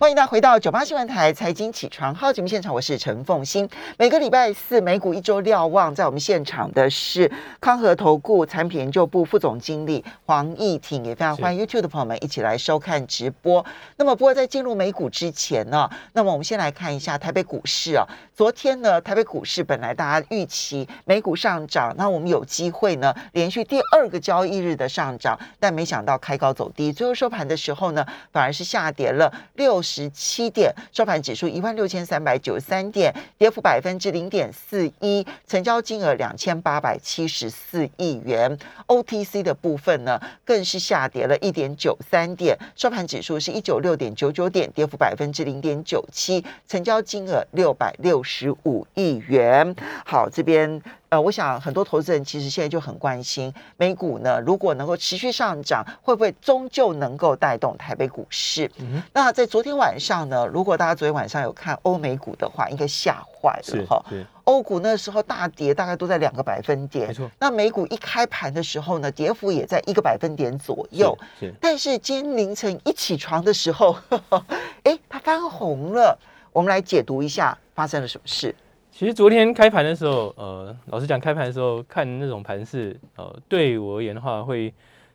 欢迎大家回到九八新闻台财经起床号节目现场，我是陈凤欣。每个礼拜四美股一周瞭望，在我们现场的是康和投顾产品研究部副总经理黄义挺，也非常欢迎 YouTube 的朋友们一起来收看直播。那么，不过在进入美股之前呢，那么我们先来看一下台北股市啊。昨天呢，台北股市本来大家预期美股上涨，那我们有机会呢连续第二个交易日的上涨，但没想到开高走低，最后收盘的时候呢，反而是下跌了六十七点，收盘指数一万六千三百九十三点，跌幅百分之零点四一，成交金额两千八百七十四亿元。OTC 的部分呢，更是下跌了一点九三点，收盘指数是一九六点九九点，跌幅百分之零点九七，成交金额六百六十五亿元。好，这边。呃，我想很多投资人其实现在就很关心美股呢，如果能够持续上涨，会不会终究能够带动台北股市？那在昨天晚上呢，如果大家昨天晚上有看欧美股的话，应该吓坏了哈。欧股那时候大跌，大概都在两个百分点。没错。那美股一开盘的时候呢，跌幅也在一个百分点左右。是。但是今天凌晨一起床的时候，哎，它翻红了。我们来解读一下发生了什么事。其实昨天开盘的时候，呃，老实讲，开盘的时候看那种盘势，呃，对我而言的话，会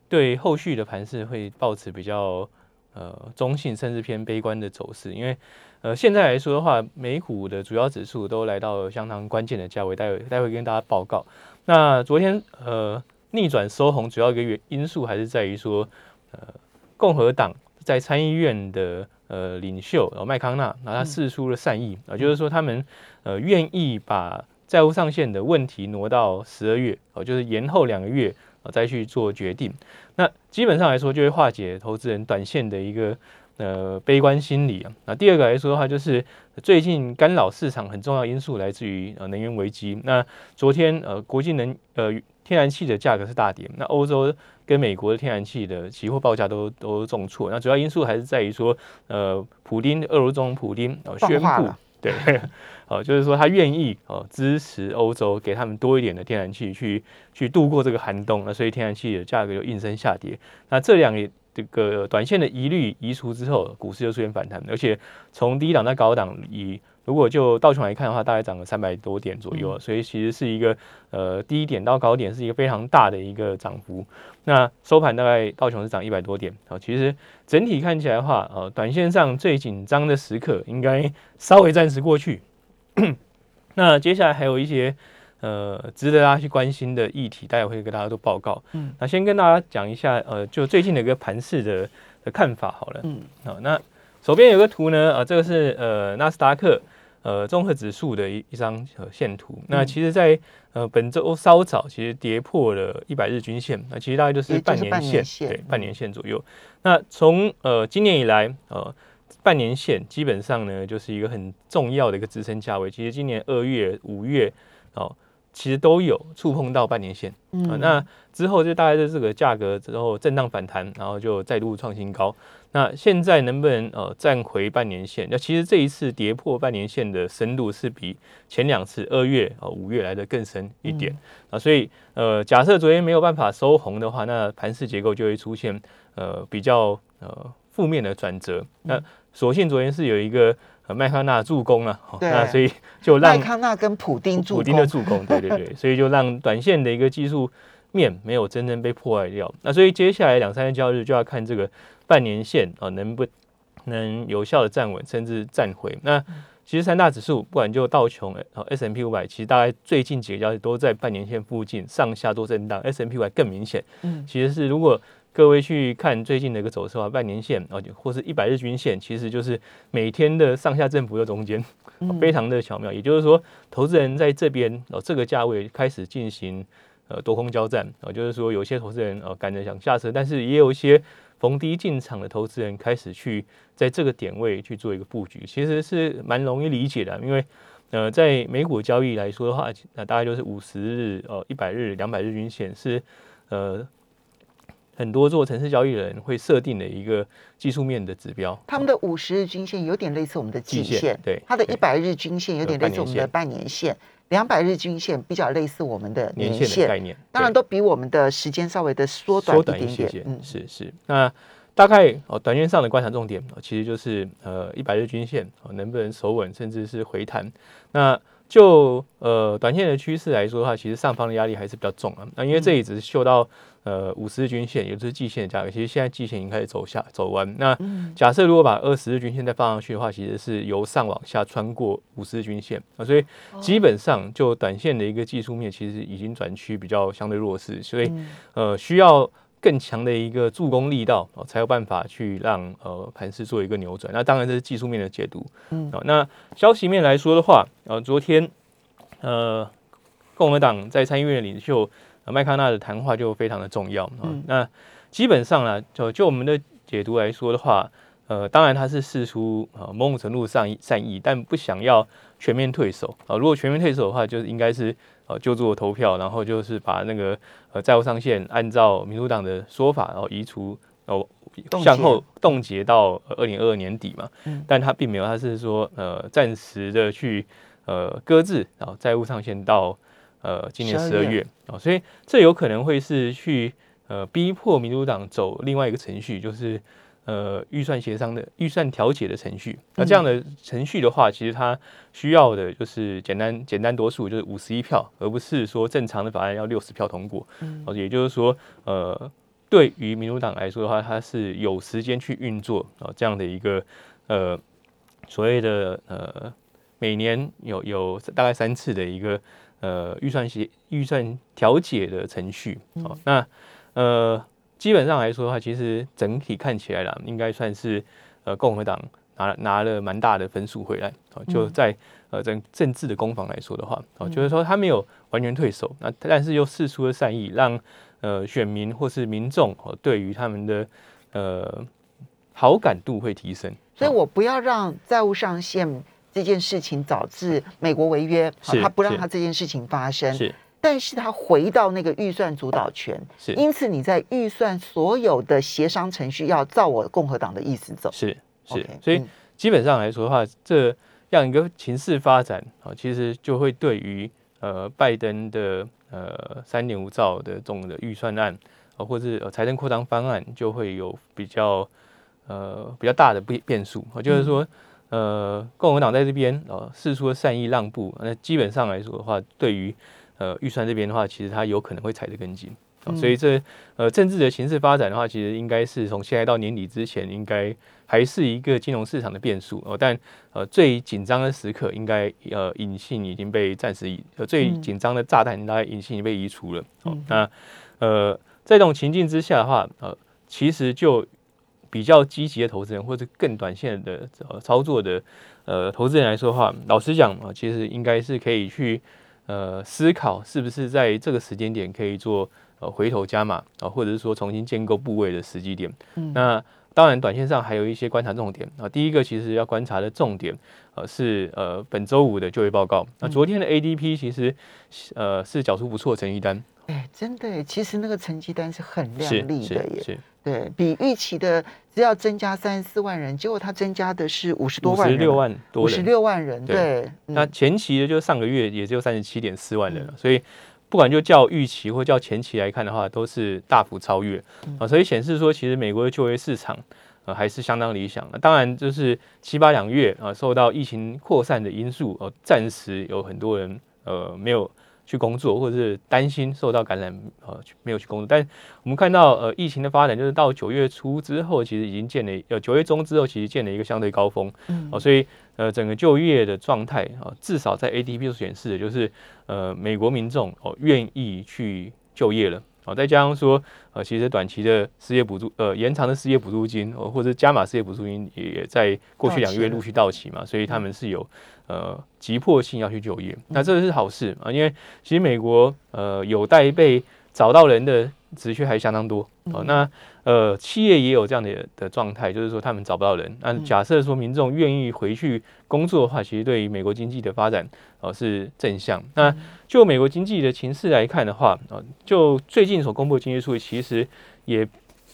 对后续的盘势会保持比较呃中性甚至偏悲观的走势，因为呃现在来说的话，美股的主要指数都来到相当关键的价位，待会待会跟大家报告。那昨天呃逆转收红，主要一个原因素还是在于说，呃，共和党在参议院的。呃，领袖呃麦康纳，那他示出了善意啊，就是说他们呃愿意把债务上限的问题挪到十二月哦，就是延后两个月啊再去做决定。那基本上来说，就会化解投资人短线的一个呃悲观心理啊。那第二个来说的话，就是最近干扰市场很重要因素来自于呃能源危机。那昨天呃国际能呃天然气的价格是大跌，那欧洲。跟美国的天然气的期货报价都都重挫，那主要因素还是在于说，呃，普丁俄罗中普丁宣布，对，好，就是说他愿意哦支持欧洲，给他们多一点的天然气去去度过这个寒冬，那所以天然气的价格就应声下跌。那这两这个短线的疑虑移除之后，股市就出现反弹，而且从低档到高档以。如果就道琼来看的话，大概涨了三百多点左右，所以其实是一个呃低点到高点是一个非常大的一个涨幅。那收盘大概道琼是涨一百多点啊。其实整体看起来的话，呃，短线上最紧张的时刻应该稍微暂时过去。那接下来还有一些呃值得大家去关心的议题，待会会给大家做报告。嗯，那先跟大家讲一下呃，就最近的一个盘势的的看法好了。嗯，好，那手边有个图呢，啊，这个是呃纳斯达克。呃，综合指数的一一张呃线图，那其实，在呃本周稍早，其实跌破了一百日均线，那其实大概就是半年线，对，半年线左右。那从呃今年以来，呃半年线基本上呢，就是一个很重要的一个支撑价位。其实今年二月、五月哦，其实都有触碰到半年线，嗯，那之后就大概是这个价格之后震荡反弹，然后就再度创新高。那现在能不能呃站回半年线？那其实这一次跌破半年线的深度是比前两次二月啊五月来的更深一点啊，所以呃假设昨天没有办法收红的话，那盘势结构就会出现呃比较呃负面的转折。那所幸昨天是有一个麦康纳助攻了，那所以就让麦康纳跟普丁助攻普丁的助攻，对对对，所以就让短线的一个技术面没有真正被破坏掉。那所以接下来两三个交易日就要看这个。半年线啊，能不能有效的站稳，甚至站回？那其实三大指数，不管就道琼、呃 S M P 五百，其实大概最近几个交易都在半年线附近上下做震荡，S M P 五百更明显。嗯，其实是如果各位去看最近的一个走势啊，半年线啊，或是一百日均线，其实就是每天的上下振幅的中间，非常的巧妙。也就是说，投资人在这边哦这个价位开始进行呃多空交战啊，就是说有些投资人呃赶着想下车，但是也有一些。逢低进场的投资人开始去在这个点位去做一个布局，其实是蛮容易理解的。因为呃，在美股交易来说的话，那大概就是五十日、呃一百日、两百日均线是呃很多做城市交易人会设定的一个技术面的指标。他们的五十日均线有点类似我们的季线，对，它的一百日均线有点类似我们的半年线。两百日均线比较类似我们的年线概念，当然都比我们的时间稍微的缩短一点点。嗯，是是。那大概哦，短线上的观察重点其实就是呃一百日均线哦能不能守稳，甚至是回弹。那就呃短线的趋势来说的话，其实上方的压力还是比较重啊。那因为这里只是嗅到呃五十日均线，也就是季线的价格，其实现在季线已经开始走下走弯。那假设如果把二十日均线再放上去的话，其实是由上往下穿过五十日均线啊，所以基本上就短线的一个技术面，其实已经转趋比较相对弱势，所以呃需要。更强的一个助攻力道哦，才有办法去让呃盘势做一个扭转。那当然这是技术面的解读。嗯，那消息面来说的话，呃，昨天呃共和党在参议院领袖麦康纳的谈话就非常的重要。嗯，那基本上呢，就就我们的解读来说的话，呃，当然他是试出呃某种程度上善意，但不想要全面退守啊。如果全面退守的话，就是应该是。呃，就做投票，然后就是把那个呃债务上限按照民主党的说法，然后移除哦，向后冻结到二零二二年底嘛。嗯。但他并没有，他是说呃暂时的去呃搁置，然后债务上限到呃今年十二月哦，所以这有可能会是去呃逼迫民主党走另外一个程序，就是。呃，预算协商的预算调解的程序，那这样的程序的话，其实它需要的就是简单简单多数，就是五十一票，而不是说正常的法案要六十票通过。嗯，也就是说，呃，对于民主党来说的话，它是有时间去运作啊这样的一个呃所谓的呃每年有有大概三次的一个呃预算协预算调解的程序。好，那呃。基本上来说的话，其实整体看起来啦，应该算是呃共和党拿拿了蛮大的分数回来哦。就在呃政政治的攻防来说的话，哦，就是说他没有完全退守，那但是又示出了善意，让呃选民或是民众哦对于他们的呃好感度会提升。所以我不要让债务上限这件事情导致美国违约，他不让他这件事情发生。是。但是他回到那个预算主导权，是，因此你在预算所有的协商程序要照我共和党的意思走，是是，所以基本上来说的话，这样一个情势发展啊，其实就会对于呃拜登的呃三点五兆的这种的预算案啊，或者是财政扩张方案，就会有比较呃比较大的变变数。啊，就是说呃共和党在这边呃示出了善意让步，那基本上来说的话，对于呃，预算这边的话，其实它有可能会踩得更紧，所以这呃政治的形势发展的话，其实应该是从现在到年底之前，应该还是一个金融市场的变数哦。但呃最紧张的时刻，应该呃隐性已经被暂时移，呃最紧张的炸弹应该隐性已经被移除了。哦，那呃在这种情境之下的话，呃其实就比较积极的投资人或者更短线的呃操作的呃投资人来说的话，老实讲啊，其实应该是可以去。呃，思考是不是在这个时间点可以做呃回头加码啊，或者是说重新建构部位的时机点。嗯，那当然，短线上还有一些观察重点啊。第一个其实要观察的重点呃是呃本周五的就业报告。那昨天的 ADP 其实呃是缴出不错的成绩单。哎，真的，其实那个成绩单是很亮丽的耶。对比预期的，只要增加三十四万人，结果它增加的是五十多万人，五十六万多，五十六万人。对，那前期的就上个月也只有三十七点四万人了，所以不管就叫预期或叫前期来看的话，都是大幅超越啊，所以显示说，其实美国的就业市场呃还是相当理想。那当然就是七八两月啊，受到疫情扩散的因素，呃，暂时有很多人呃没有。去工作，或者是担心受到感染，呃，没有去工作。但我们看到，呃，疫情的发展，就是到九月初之后，其实已经建了，呃，九月中之后，其实建了一个相对高峰。嗯，哦，所以，呃，整个就业的状态，啊，至少在 ADP 显示的就是，呃，美国民众哦愿意去就业了。哦，再加上说，呃，其实短期的失业补助，呃，延长的失业补助金，哦，或者加码失业补助金，也在过去两个月陆续到期嘛，所以他们是有。呃，急迫性要去就业，那这个是好事啊，因为其实美国呃有待被找到人的职缺还相当多哦。那呃企业也有这样的的状态，就是说他们找不到人。那假设说民众愿意回去工作的话，其实对于美国经济的发展哦是正向。那就美国经济的情势来看的话啊，就最近所公布的经济数据，其实也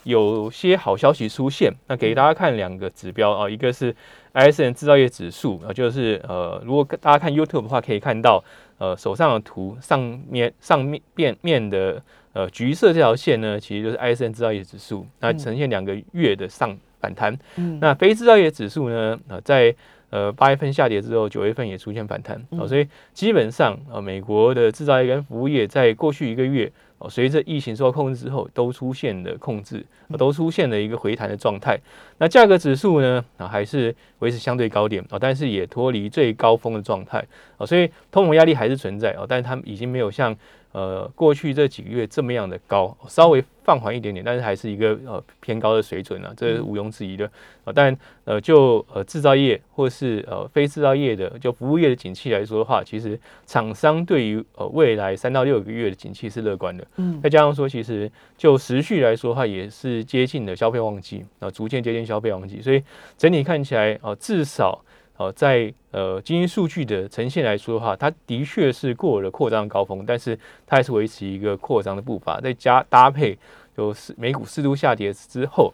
有些好消息出现，那给大家看两个指标啊，一个是 ISM 制造业指数啊，就是呃，如果大家看 YouTube 的话，可以看到呃手上的图上面上面面面的呃橘色这条线呢，其实就是 ISM 制造业指数，那呈现两个月的上反弹。那非制造业指数呢，呃，在呃八月份下跌之后，九月份也出现反弹啊，所以基本上呃美国的制造业跟服务业在过去一个月。哦，随着疫情受到控制之后，都出现了控制，都出现了一个回弹的状态。那价格指数呢？啊，还是维持相对高点啊，但是也脱离最高峰的状态啊，所以通膨压力还是存在啊，但是它已经没有像。呃，过去这几个月这么样的高，稍微放缓一点点，但是还是一个呃偏高的水准啊，这是毋庸置疑的啊。但呃，就呃制造业或是呃非制造业的，就服务业的景气来说的话，其实厂商对于呃未来三到六个月的景气是乐观的。嗯，再加上说，其实就时序来说的话，也是接近的消费旺季啊，逐渐接近消费旺季，所以整体看起来啊，至少。呃，在呃经营数据的呈现来说的话，它的确是过了扩张高峰，但是它还是维持一个扩张的步伐。再加搭配有四美股适度下跌之后，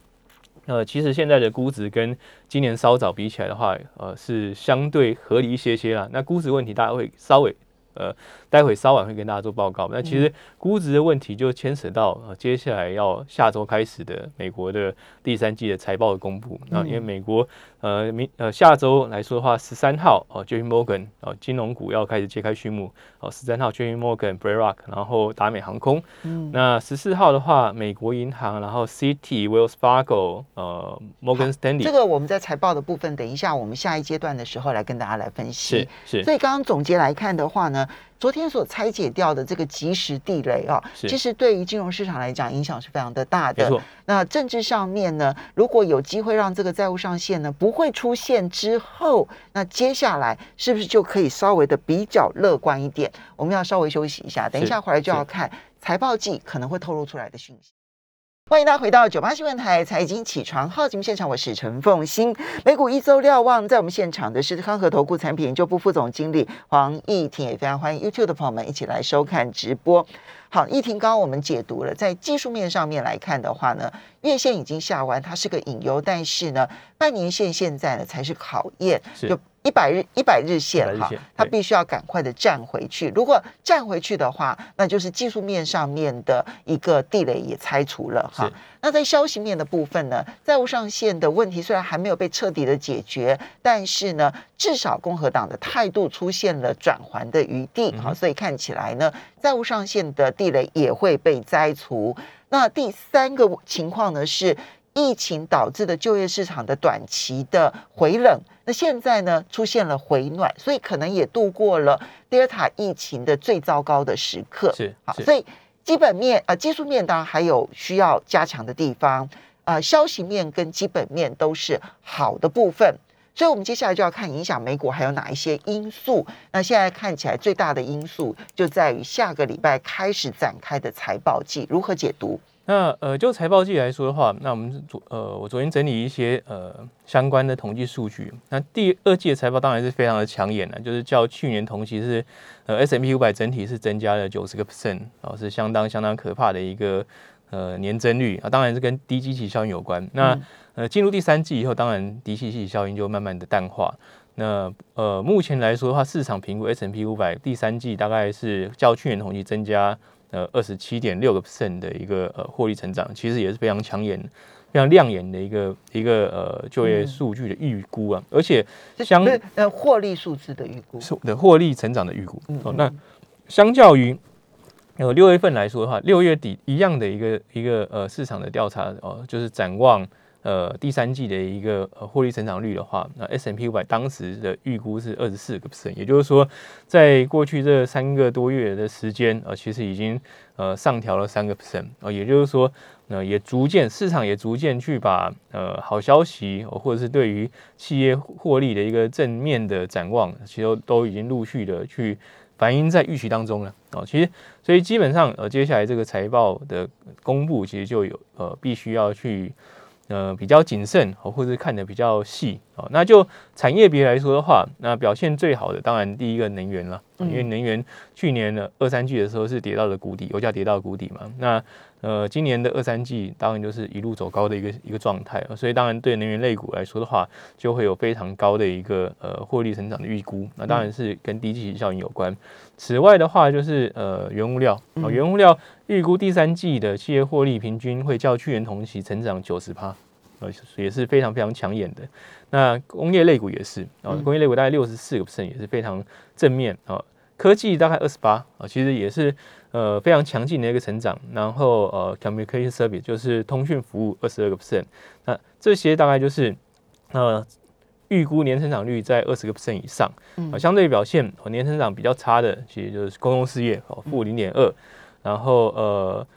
呃，其实现在的估值跟今年稍早比起来的话，呃，是相对合理一些些啦。那估值问题，大家会稍微。呃，待会稍晚会跟大家做报告。那其实估值的问题就牵扯到呃，接下来要下周开始的美国的第三季的财报的公布。那因为美国呃明呃下周来说的话，十三号哦，J P Morgan 哦，金融股要开始揭开序幕哦，十三号 J P Morgan、BlackRock，然后达美航空。嗯。那十四号的话，美国银行，然后 City、Wells Fargo、呃，Morgan Stanley。这个我们在财报的部分，等一下我们下一阶段的时候来跟大家来分析。是是。所以刚刚总结来看的话呢。昨天所拆解掉的这个即时地雷啊，其实对于金融市场来讲影响是非常的大的。那政治上面呢，如果有机会让这个债务上限呢不会出现之后，那接下来是不是就可以稍微的比较乐观一点？我们要稍微休息一下，等一下回来就要看财报季可能会透露出来的讯息。欢迎大家回到九八新闻台财经起床号节目现场，我是陈凤欣。美股一周瞭望，在我们现场的是康和投顾产品研究部副总经理黄义婷，也非常欢迎 YouTube 的朋友们一起来收看直播。好，义婷，刚刚我们解读了，在技术面上面来看的话呢，月线已经下完，它是个隐忧，但是呢，半年线现在呢才是考验，就。一百日一百日线哈，它必须要赶快的站回去。如果站回去的话，那就是技术面上面的一个地雷也拆除了哈。那在消息面的部分呢，债务上限的问题虽然还没有被彻底的解决，但是呢，至少共和党的态度出现了转圜的余地哈，所以看起来呢，债务上限的地雷也会被摘除。那第三个情况呢是。疫情导致的就业市场的短期的回冷，那现在呢出现了回暖，所以可能也度过了德尔塔疫情的最糟糕的时刻。是好，所以基本面啊，技术面当然还有需要加强的地方啊，消息面跟基本面都是好的部分。所以我们接下来就要看影响美股还有哪一些因素。那现在看起来最大的因素就在于下个礼拜开始展开的财报季如何解读。那呃，就财报季来说的话，那我们昨呃，我昨天整理一些呃相关的统计数据。那第二季的财报当然是非常的抢眼了，就是较去年同期是呃 S M P 五百整体是增加了九十个 percent，哦，是相当相当可怕的一个呃年增率啊，当然是跟低基期效应有关。那呃进入第三季以后，当然低基期效应就慢慢的淡化。那呃目前来说的话，市场评估 S M P 五百第三季大概是较去年同期增加。呃，二十七点六个 percent 的一个呃获利成长，其实也是非常抢眼、非常亮眼的一个一个呃就业数据的预估啊，而且相呃获利数字的预估，的获利成长的预估。哦，那相较于呃六月份来说的话，六月底一样的一个一个呃市场的调查哦，就是展望。呃，第三季的一个呃获利成长率的话，那 S M P 五百当时的预估是二十四个 percent，也就是说，在过去这三个多月的时间，呃，其实已经呃上调了三个 percent，呃，也就是说，呃，也逐渐市场也逐渐去把呃好消息或者是对于企业获利的一个正面的展望，其实都已经陆续的去反映在预期当中了。哦，其实所以基本上呃接下来这个财报的公布，其实就有呃必须要去。呃，比较谨慎，或者看的比较细哦。那就产业别来说的话，那表现最好的当然第一个能源了，因为能源去年的二三季的时候是跌到了谷底，油价跌到谷底嘛。那呃，今年的二三季当然就是一路走高的一个一个状态，所以当然对能源类股来说的话，就会有非常高的一个呃获利成长的预估。那当然是跟低基期效应有关。此外的话，就是呃原物料啊，原物料预估第三季的企业获利平均会较去年同期成长九十趴，呃也是非常非常抢眼的。那工业类股也是啊，工业类股大概六十四个 percent 也是非常正面啊。科技大概二十八啊，其实也是呃非常强劲的一个成长。然后呃，communication service 就是通讯服务二十二个 percent，那这些大概就是呃预估年成长率在二十个 percent 以上。啊，相对表现年成长比较差的，其实就是公共事业哦，负零点二。然后呃，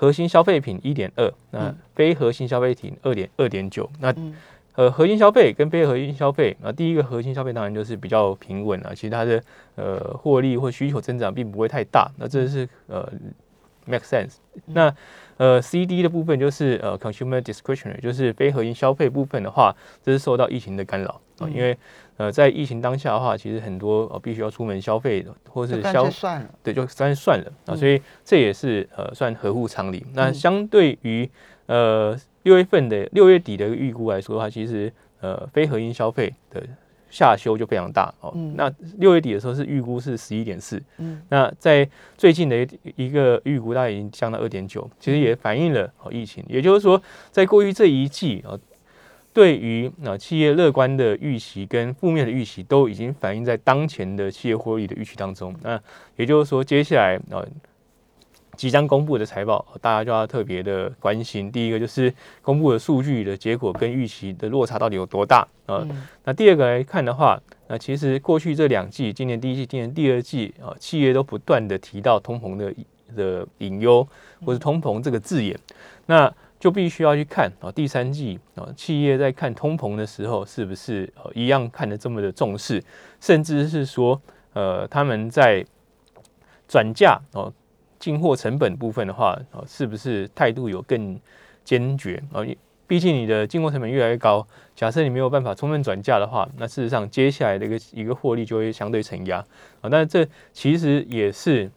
核心消费品一点二，那非核心消费品二点二点九。那呃，核心消费跟非核心消费啊，第一个核心消费当然就是比较平稳啊，其实它的呃获利或需求增长并不会太大，那这是呃 make sense。那呃 C D 的部分就是呃 consumer discretionary，就是非核心消费部分的话，这是受到疫情的干扰啊，因为呃在疫情当下的话，其实很多呃必须要出门消费的，或是消算了，对，就算算了啊，所以这也是呃算合乎常理。那相对于呃。六月份的六月底的预估来说的话，其实呃非核心消费的下修就非常大哦。那六月底的时候是预估是十一点四，嗯，那在最近的一一个预估大概已经降到二点九，其实也反映了哦疫情。也就是说，在过去这一季啊，对于啊企业乐观的预期跟负面的预期都已经反映在当前的企业获利的预期当中。那也就是说，接下来啊。即将公布的财报，大家就要特别的关心。第一个就是公布的数据的结果跟预期的落差到底有多大啊？那第二个来看的话，那其实过去这两季，今年第一季、今年第二季啊，企业都不断的提到通膨的的隐忧，或是通膨这个字眼，那就必须要去看啊，第三季啊，企业在看通膨的时候，是不是呃一样看得这么的重视，甚至是说呃他们在转嫁哦。进货成本部分的话，啊，是不是态度有更坚决啊？毕竟你的进货成本越来越高，假设你没有办法充分转嫁的话，那事实上接下来的一个一个获利就会相对承压啊。但这其实也是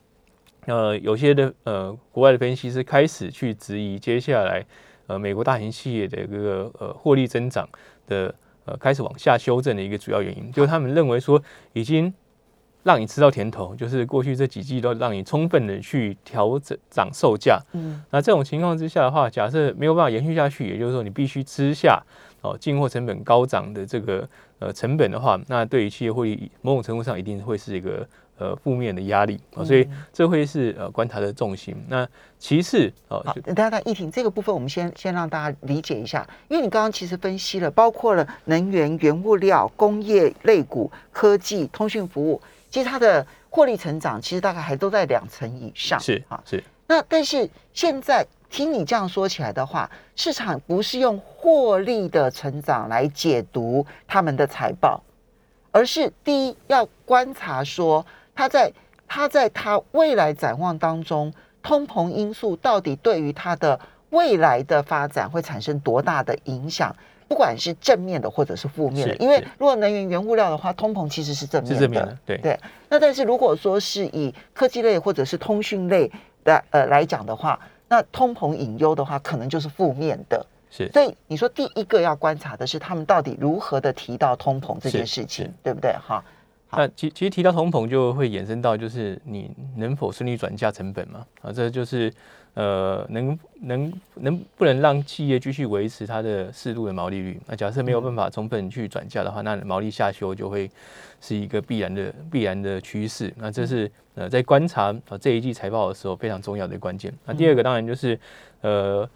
呃有些的呃国外的分析师开始去质疑接下来呃美国大型企业的一个呃获利增长的呃开始往下修正的一个主要原因，就是他们认为说已经。让你吃到甜头，就是过去这几季都让你充分的去调整涨售价。嗯，那这种情况之下的话，假设没有办法延续下去，也就是说你必须吃下哦进货成本高涨的这个呃成本的话，那对于企业会某种程度上一定会是一个呃负面的压力啊，所以这会是呃观察的重心。那其次哦，大家在议庭这个部分，我们先先让大家理解一下，因为你刚刚其实分析了，包括了能源、原物料、工业类股、科技、通讯服务。其实它的获利成长其实大概还都在两成以上，是啊，是。那但是现在听你这样说起来的话，市场不是用获利的成长来解读他们的财报，而是第一要观察说它在它在它未来展望当中，通膨因素到底对于它的未来的发展会产生多大的影响。不管是正面的或者是负面的，因为如果能源原物料的话，通膨其实是正面的，对对。那但是如果说是以科技类或者是通讯类的呃来讲的话，那通膨隐忧的话，可能就是负面的。是，所以你说第一个要观察的是他们到底如何的提到通膨这件事情，对不对？哈。那其其实提到通膨就会衍生到就是你能否顺利转嫁成本嘛？啊，这就是。呃，能能能不能让企业继续维持它的适度的毛利率？那假设没有办法充分去转嫁的话，那毛利下修就会是一个必然的必然的趋势。那这是呃在观察啊这一季财报的时候非常重要的关键。那第二个当然就是呃，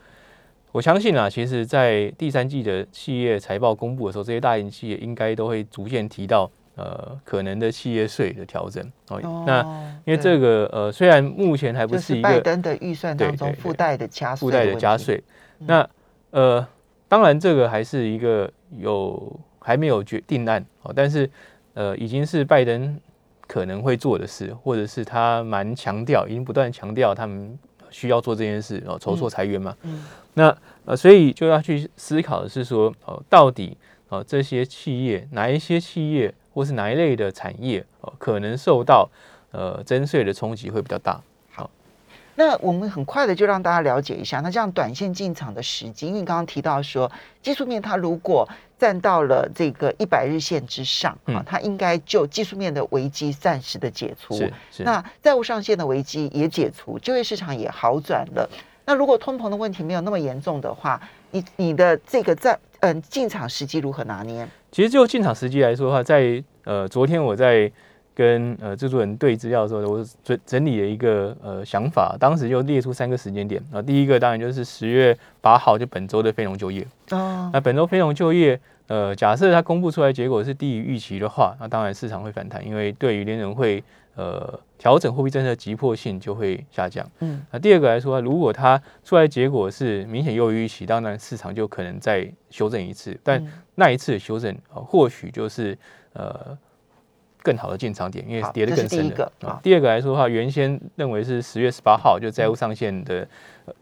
我相信啊，其实在第三季的企业财报公布的时候，这些大型企业应该都会逐渐提到。呃，可能的企业税的调整。哦，那因为这个呃，虽然目前还不是一个拜登的预算当中附带的加附带的加税，那呃，当然这个还是一个有还没有决定案。哦，但是呃，已经是拜登可能会做的事，或者是他蛮强调，已经不断强调他们需要做这件事哦，筹措裁员嘛，嗯，那呃，所以就要去思考的是说哦，到底哦这些企业哪一些企业？或是哪一类的产业，可能受到呃征税的冲击会比较大。好，那我们很快的就让大家了解一下，那这样短线进场的时机，因为你刚刚提到说技术面它如果站到了这个一百日线之上啊嗯，它应该就技术面的危机暂时的解除。是是。那债务上限的危机也解除，就业市场也好转了。那如果通膨的问题没有那么严重的话，你你的这个在嗯进场时机如何拿捏？其实就进场时机来说的话，在呃昨天我在跟呃制作人对资料的时候，我整整理了一个呃想法，当时就列出三个时间点啊。第一个当然就是十月八号，就本周的非农就业。哦，那本周非农就业，呃，假设它公布出来结果是低于预期的话，那当然市场会反弹，因为对于联准会呃调整货币政策的急迫性就会下降。嗯，那第二个来说，如果它出来结果是明显优于预期，当然市场就可能再修正一次，但嗯那一次的修正，呃、或许就是呃更好的进场点，因为好跌得更深了第一个。啊第二个来说的话，原先认为是十月十八号就债务上限的、呃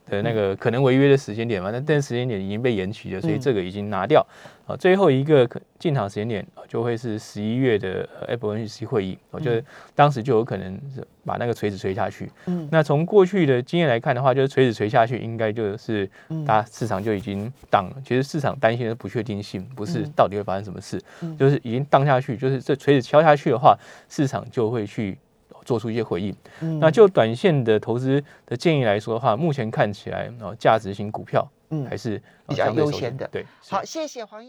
的那个可能违约的时间点嘛，那但时间点已经被延期了，所以嗯。这个已经拿掉。啊，最后一个可进场时间点呃就会是十一月的呃 FOMC 会议，我觉得当时就有可能是把那个锤子锤下去。嗯。那从过去的经验来看的话，就是锤子锤下去，应该就是嗯。大家市场就已经荡了。其实市场担心的是不确定性，不是嗯。到底会发生什么事，嗯。就是已经荡下去，就是这锤子敲下去的话，市场就会去做出一些回应。嗯。那就短线的投资的建议来说的话，目前看起来哦，价值型股票嗯。还是呃比较优先的。对，好，谢谢黄奕。